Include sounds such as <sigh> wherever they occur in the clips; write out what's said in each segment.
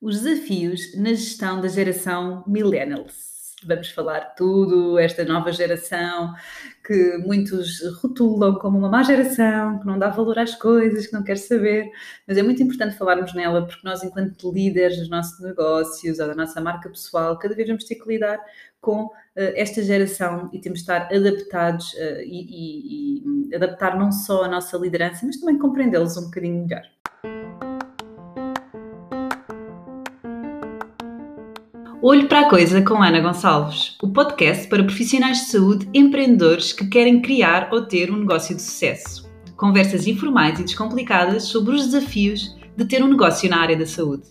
os desafios na gestão da geração Millennials. Vamos falar tudo, esta nova geração que muitos rotulam como uma má geração, que não dá valor às coisas, que não quer saber, mas é muito importante falarmos nela porque nós, enquanto líderes dos nossos negócios ou da nossa marca pessoal, cada vez vamos ter que lidar com uh, esta geração e temos de estar adaptados uh, e, e, e adaptar não só a nossa liderança, mas também compreendê-los um bocadinho melhor. Olho para a Coisa com Ana Gonçalves, o podcast para profissionais de saúde empreendedores que querem criar ou ter um negócio de sucesso. Conversas informais e descomplicadas sobre os desafios de ter um negócio na área da saúde.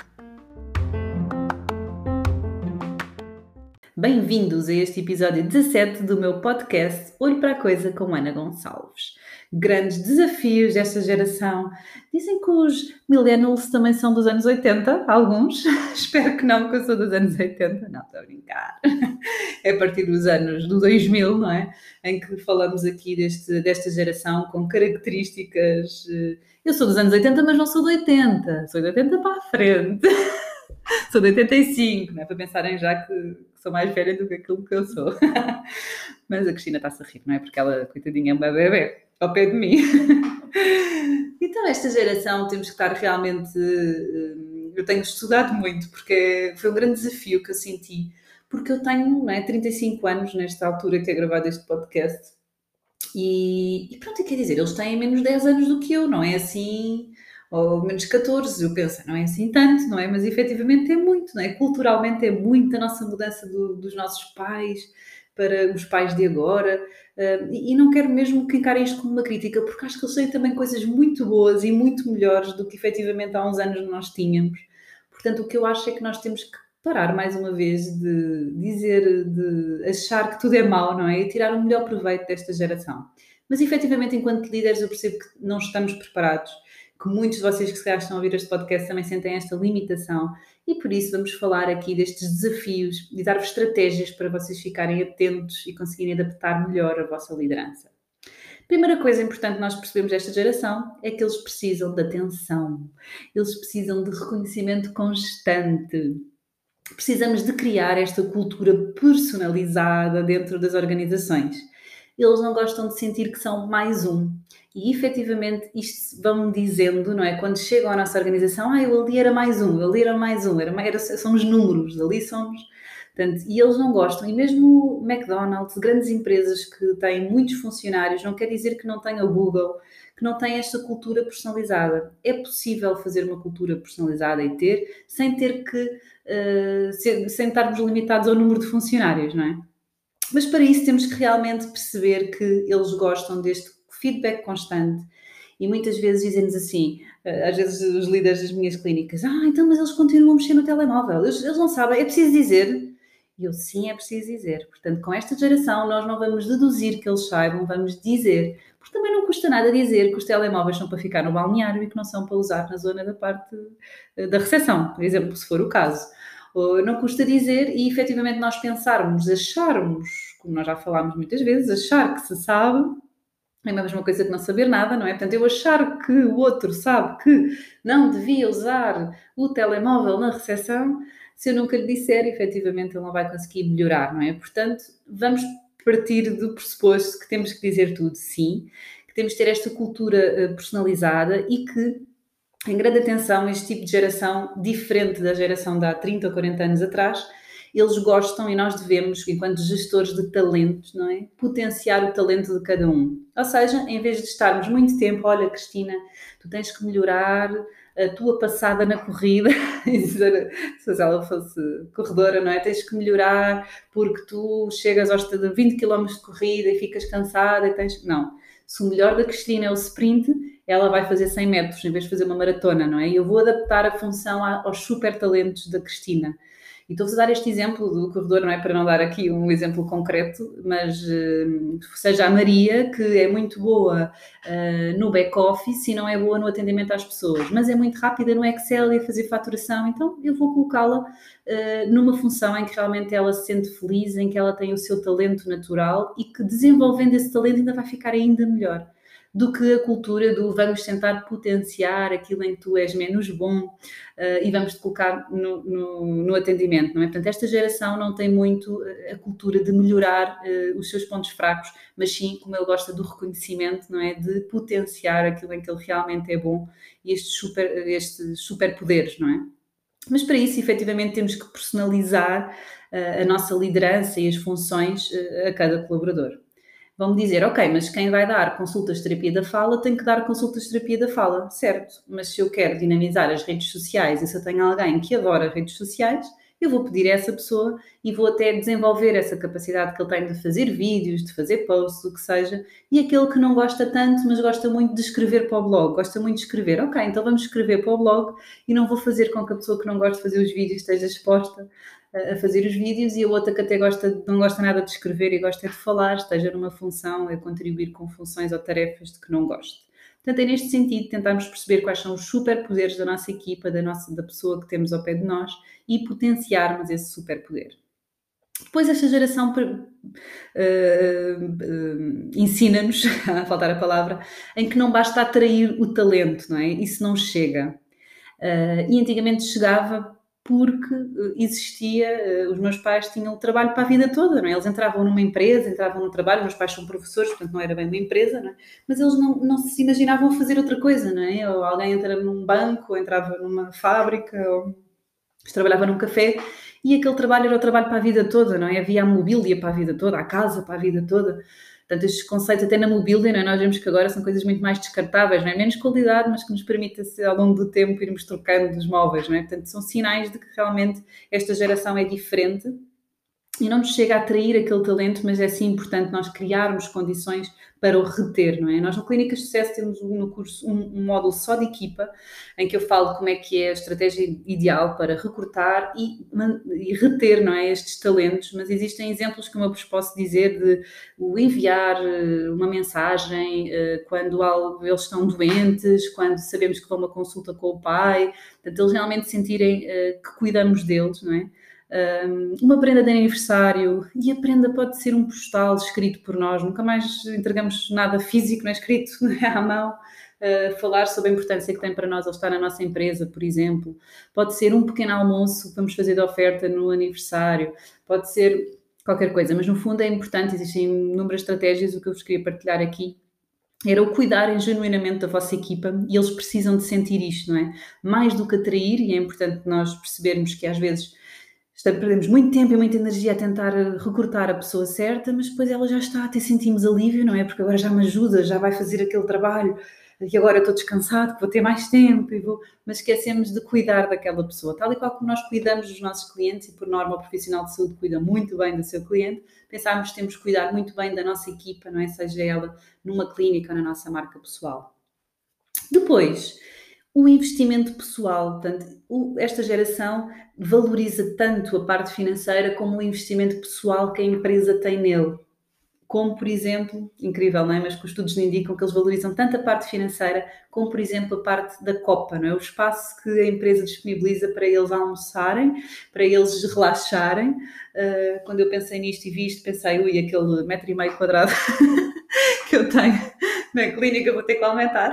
Bem-vindos a este episódio 17 do meu podcast Olho para a Coisa com Ana Gonçalves grandes desafios desta geração. Dizem que os millennials também são dos anos 80, alguns. <laughs> Espero que não, porque eu sou dos anos 80. Não, estou a brincar. <laughs> É a partir dos anos do 2000, não é? Em que falamos aqui deste, desta geração com características. Eh, eu sou dos anos 80, mas não sou de 80. Sou de 80 para a frente. <laughs> sou de 85, não é? Para pensarem já que sou mais velha do que aquilo que eu sou. Mas a Cristina está-se a rir, não é? Porque ela, coitadinha, é uma bebê ao pé de mim. <laughs> então, esta geração temos que estar realmente. Eh, eu tenho estudado muito, porque foi um grande desafio que eu senti, porque eu tenho não é, 35 anos nesta altura que é gravado este podcast. E, e pronto, quer dizer, eles têm menos 10 anos do que eu, não é assim, ou menos 14, eu penso, não é assim tanto, não é? Mas efetivamente é muito, não é? Culturalmente é muito a nossa mudança do, dos nossos pais, para os pais de agora. E não quero mesmo que encarem isto como uma crítica, porque acho que eles têm também coisas muito boas e muito melhores do que efetivamente há uns anos nós tínhamos. Portanto, o que eu acho é que nós temos que parar mais uma vez de dizer, de achar que tudo é mau, não é? E tirar o melhor proveito desta geração. Mas efetivamente, enquanto líderes, eu percebo que não estamos preparados que muitos de vocês que se calhar estão a ouvir este podcast também sentem esta limitação e por isso vamos falar aqui destes desafios e dar-vos estratégias para vocês ficarem atentos e conseguirem adaptar melhor a vossa liderança. Primeira coisa importante nós percebemos desta geração é que eles precisam de atenção, eles precisam de reconhecimento constante. Precisamos de criar esta cultura personalizada dentro das organizações. Eles não gostam de sentir que são mais um. E efetivamente isto vão dizendo, não é? Quando chegam à nossa organização, ah, eu ali era mais um, ali era mais um, era, era, são os números, ali somos. Portanto, e eles não gostam, e mesmo McDonald's, grandes empresas que têm muitos funcionários, não quer dizer que não tenha o Google, que não tem esta cultura personalizada. É possível fazer uma cultura personalizada e ter, sem ter que, uh, sem estarmos limitados ao número de funcionários, não é? Mas para isso temos que realmente perceber que eles gostam deste feedback constante. E muitas vezes dizem-nos assim, eh, às vezes os líderes das minhas clínicas, ah, então, mas eles continuam a mexer no telemóvel, eles, eles não sabem, é preciso dizer. E eu, sim, é preciso dizer. Portanto, com esta geração, nós não vamos deduzir que eles saibam, vamos dizer. Porque também não custa nada dizer que os telemóveis são para ficar no balneário e que não são para usar na zona da parte eh, da recepção, por exemplo, se for o caso. Não custa dizer e efetivamente nós pensarmos, acharmos, como nós já falámos muitas vezes, achar que se sabe é a mesma coisa que não saber nada, não é? Portanto, eu achar que o outro sabe que não devia usar o telemóvel na recepção, se eu nunca lhe disser, efetivamente ele não vai conseguir melhorar, não é? Portanto, vamos partir do pressuposto que temos que dizer tudo sim, que temos que ter esta cultura eh, personalizada e que, em grande atenção, este tipo de geração, diferente da geração de há 30 ou 40 anos atrás, eles gostam e nós devemos, enquanto gestores de talentos, não é? Potenciar o talento de cada um. Ou seja, em vez de estarmos muito tempo, olha, Cristina, tu tens que melhorar a tua passada na corrida, <laughs> se ela fosse corredora, não é? Tens que melhorar porque tu chegas aos 20 km de corrida e ficas cansada e tens. Não. Se o melhor da Cristina é o sprint, ela vai fazer 100 metros em vez de fazer uma maratona, não é? E eu vou adaptar a função aos super talentos da Cristina. E estou a dar este exemplo do corredor, não é para não dar aqui um exemplo concreto, mas uh, seja a Maria, que é muito boa uh, no back-office e não é boa no atendimento às pessoas, mas é muito rápida no Excel e a fazer faturação, então eu vou colocá-la uh, numa função em que realmente ela se sente feliz, em que ela tem o seu talento natural e que desenvolvendo esse talento ainda vai ficar ainda melhor. Do que a cultura do vamos tentar potenciar aquilo em que tu és menos bom uh, e vamos te colocar no, no, no, atendimento, não é? Portanto, esta geração não tem muito a cultura de melhorar uh, os seus pontos fracos, mas sim, como ele gosta do reconhecimento, não é? De potenciar aquilo em que ele realmente é bom e estes, super, estes superpoderes, não é? Mas para isso, efetivamente, temos que personalizar uh, a nossa liderança e as funções a cada colaborador vão-me dizer, ok, mas quem vai dar consultas de terapia da fala tem que dar consultas de terapia da fala, certo? Mas se eu quero dinamizar as redes sociais e se eu tenho alguém que adora redes sociais, eu vou pedir a essa pessoa e vou até desenvolver essa capacidade que ele tem de fazer vídeos, de fazer posts, o que seja. E aquele que não gosta tanto, mas gosta muito de escrever para o blog, gosta muito de escrever, ok, então vamos escrever para o blog e não vou fazer com que a pessoa que não gosta de fazer os vídeos esteja exposta a fazer os vídeos e a outra que até gosta, não gosta nada de escrever e gosta de falar, esteja numa função a contribuir com funções ou tarefas de que não goste. Portanto, é neste sentido tentarmos perceber quais são os superpoderes da nossa equipa, da, nossa, da pessoa que temos ao pé de nós e potenciarmos esse superpoder. Depois esta geração uh, uh, ensina-nos, <laughs> a faltar a palavra, em que não basta atrair o talento, não é? Isso não chega. Uh, e antigamente chegava porque eh, existia, eh, os meus pais tinham trabalho para a vida toda, não é? Eles entravam numa empresa, entravam no trabalho, meus pais são professores, portanto não era bem uma empresa, não é? Mas eles não, não se imaginavam fazer outra coisa, não é? Ou alguém entrava num banco, ou entrava numa fábrica, ou trabalhava num café, e aquele trabalho era o trabalho para a vida toda, não é? Havia a mobília para a vida toda, a casa para a vida toda. Portanto, estes conceitos, até na mobília, é? nós vemos que agora são coisas muito mais descartáveis, não é? menos qualidade, mas que nos permite, ao longo do tempo, irmos trocando dos móveis. Não é? Portanto, são sinais de que realmente esta geração é diferente e não nos chega a atrair aquele talento, mas é sim importante nós criarmos condições para o reter, não é? Nós no Clínicas de Sucesso temos no curso um, um, módulo só de equipa, em que eu falo como é que é a estratégia ideal para recrutar e, e reter, não é, estes talentos, mas existem exemplos que eu vos posso dizer de o enviar eh, uma mensagem eh, quando eles estão doentes, quando sabemos que vão uma consulta com o pai, portanto, eles realmente sentirem eh, que cuidamos deles, não é? Uma prenda de aniversário e a prenda pode ser um postal escrito por nós, nunca mais entregamos nada físico, não é escrito <laughs> é à mão. Uh, falar sobre a importância que tem para nós ele estar na nossa empresa, por exemplo. Pode ser um pequeno almoço que vamos fazer de oferta no aniversário, pode ser qualquer coisa, mas no fundo é importante, existem inúmeras estratégias, o que eu vos queria partilhar aqui era o cuidarem genuinamente da vossa equipa e eles precisam de sentir isto, não é? Mais do que atrair, e é importante nós percebermos que às vezes perdemos muito tempo e muita energia a tentar eh, recrutar a pessoa certa, mas depois ela já está, até sentimos alívio, não é? Porque agora já me ajuda, já vai fazer aquele trabalho, e agora eu estou descansado, que vou ter mais tempo, e vou... mas esquecemos de cuidar daquela pessoa. Tal e qual como nós cuidamos dos nossos clientes, e por norma o profissional de saúde cuida muito bem do seu cliente, pensarmos que temos que cuidar muito bem da nossa equipa, não é? Seja ela numa clínica ou na nossa marca pessoal. Depois, o investimento pessoal. Portanto, esta geração valoriza tanto a parte financeira como o investimento pessoal que a empresa tem nele. Como, por exemplo, incrível, não é? Mas que os estudos indicam que eles valorizam tanto a parte financeira como, por exemplo, a parte da copa, não é? O espaço que a empresa disponibiliza para eles almoçarem, para eles relaxarem. Uh, quando eu pensei nisto e vi isto, pensei, ui, aquele metro e meio quadrado <laughs> que eu tenho na clínica vou ter que aumentar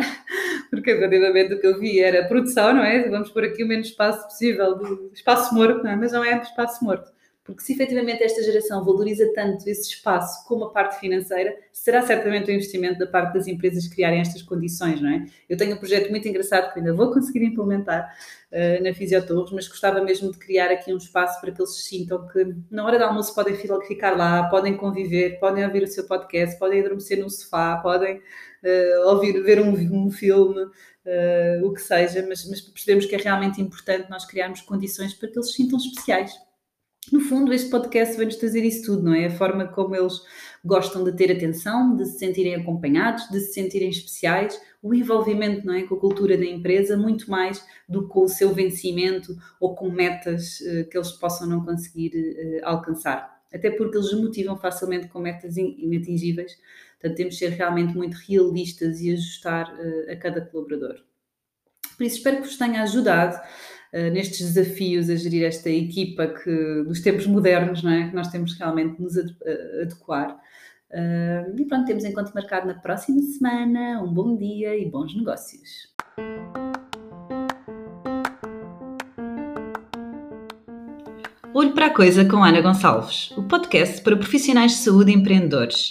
porque efetivamente o que eu vi era produção, não é? Vamos pôr aqui o menos espaço possível, do espaço morto, não é? Mas não é espaço morto. Porque se efetivamente esta geração valoriza tanto esse espaço como a parte financeira, será certamente o um investimento da parte das empresas criarem estas condições, não é? Eu tenho um projeto muito engraçado que ainda vou conseguir implementar uh, na Fisiotorres, mas gostava mesmo de criar aqui um espaço para que eles sintam que na hora do almoço podem ficar lá, podem conviver, podem ouvir o seu podcast, podem adormecer no sofá, podem uh, ouvir, ver um, um filme, uh, o que seja, mas, mas percebemos que é realmente importante nós criarmos condições para que eles se sintam especiais no fundo, este podcast vem-nos trazer isso tudo, não é? A forma como eles gostam de ter atenção, de se sentirem acompanhados, de se sentirem especiais, o envolvimento não é, com a cultura da empresa, muito mais do que com o seu vencimento ou com metas uh, que eles possam não conseguir alcançar. Até porque eles motivam facilmente com metas inatingíveis, portanto, temos de ser realmente muito realistas e ajustar uh, a cada colaborador. Por isso, espero que vos tenha ajudado eh, nestes desafios a gerir esta equipa que, dos tempos modernos, não é? que nós temos realmente de nos eh, adequar. Uh, e pronto, temos encontro marcado na próxima semana. Um bom dia e bons negócios. Olho para a Coisa com Ana Gonçalves, o podcast para profissionais de saúde e empreendedores.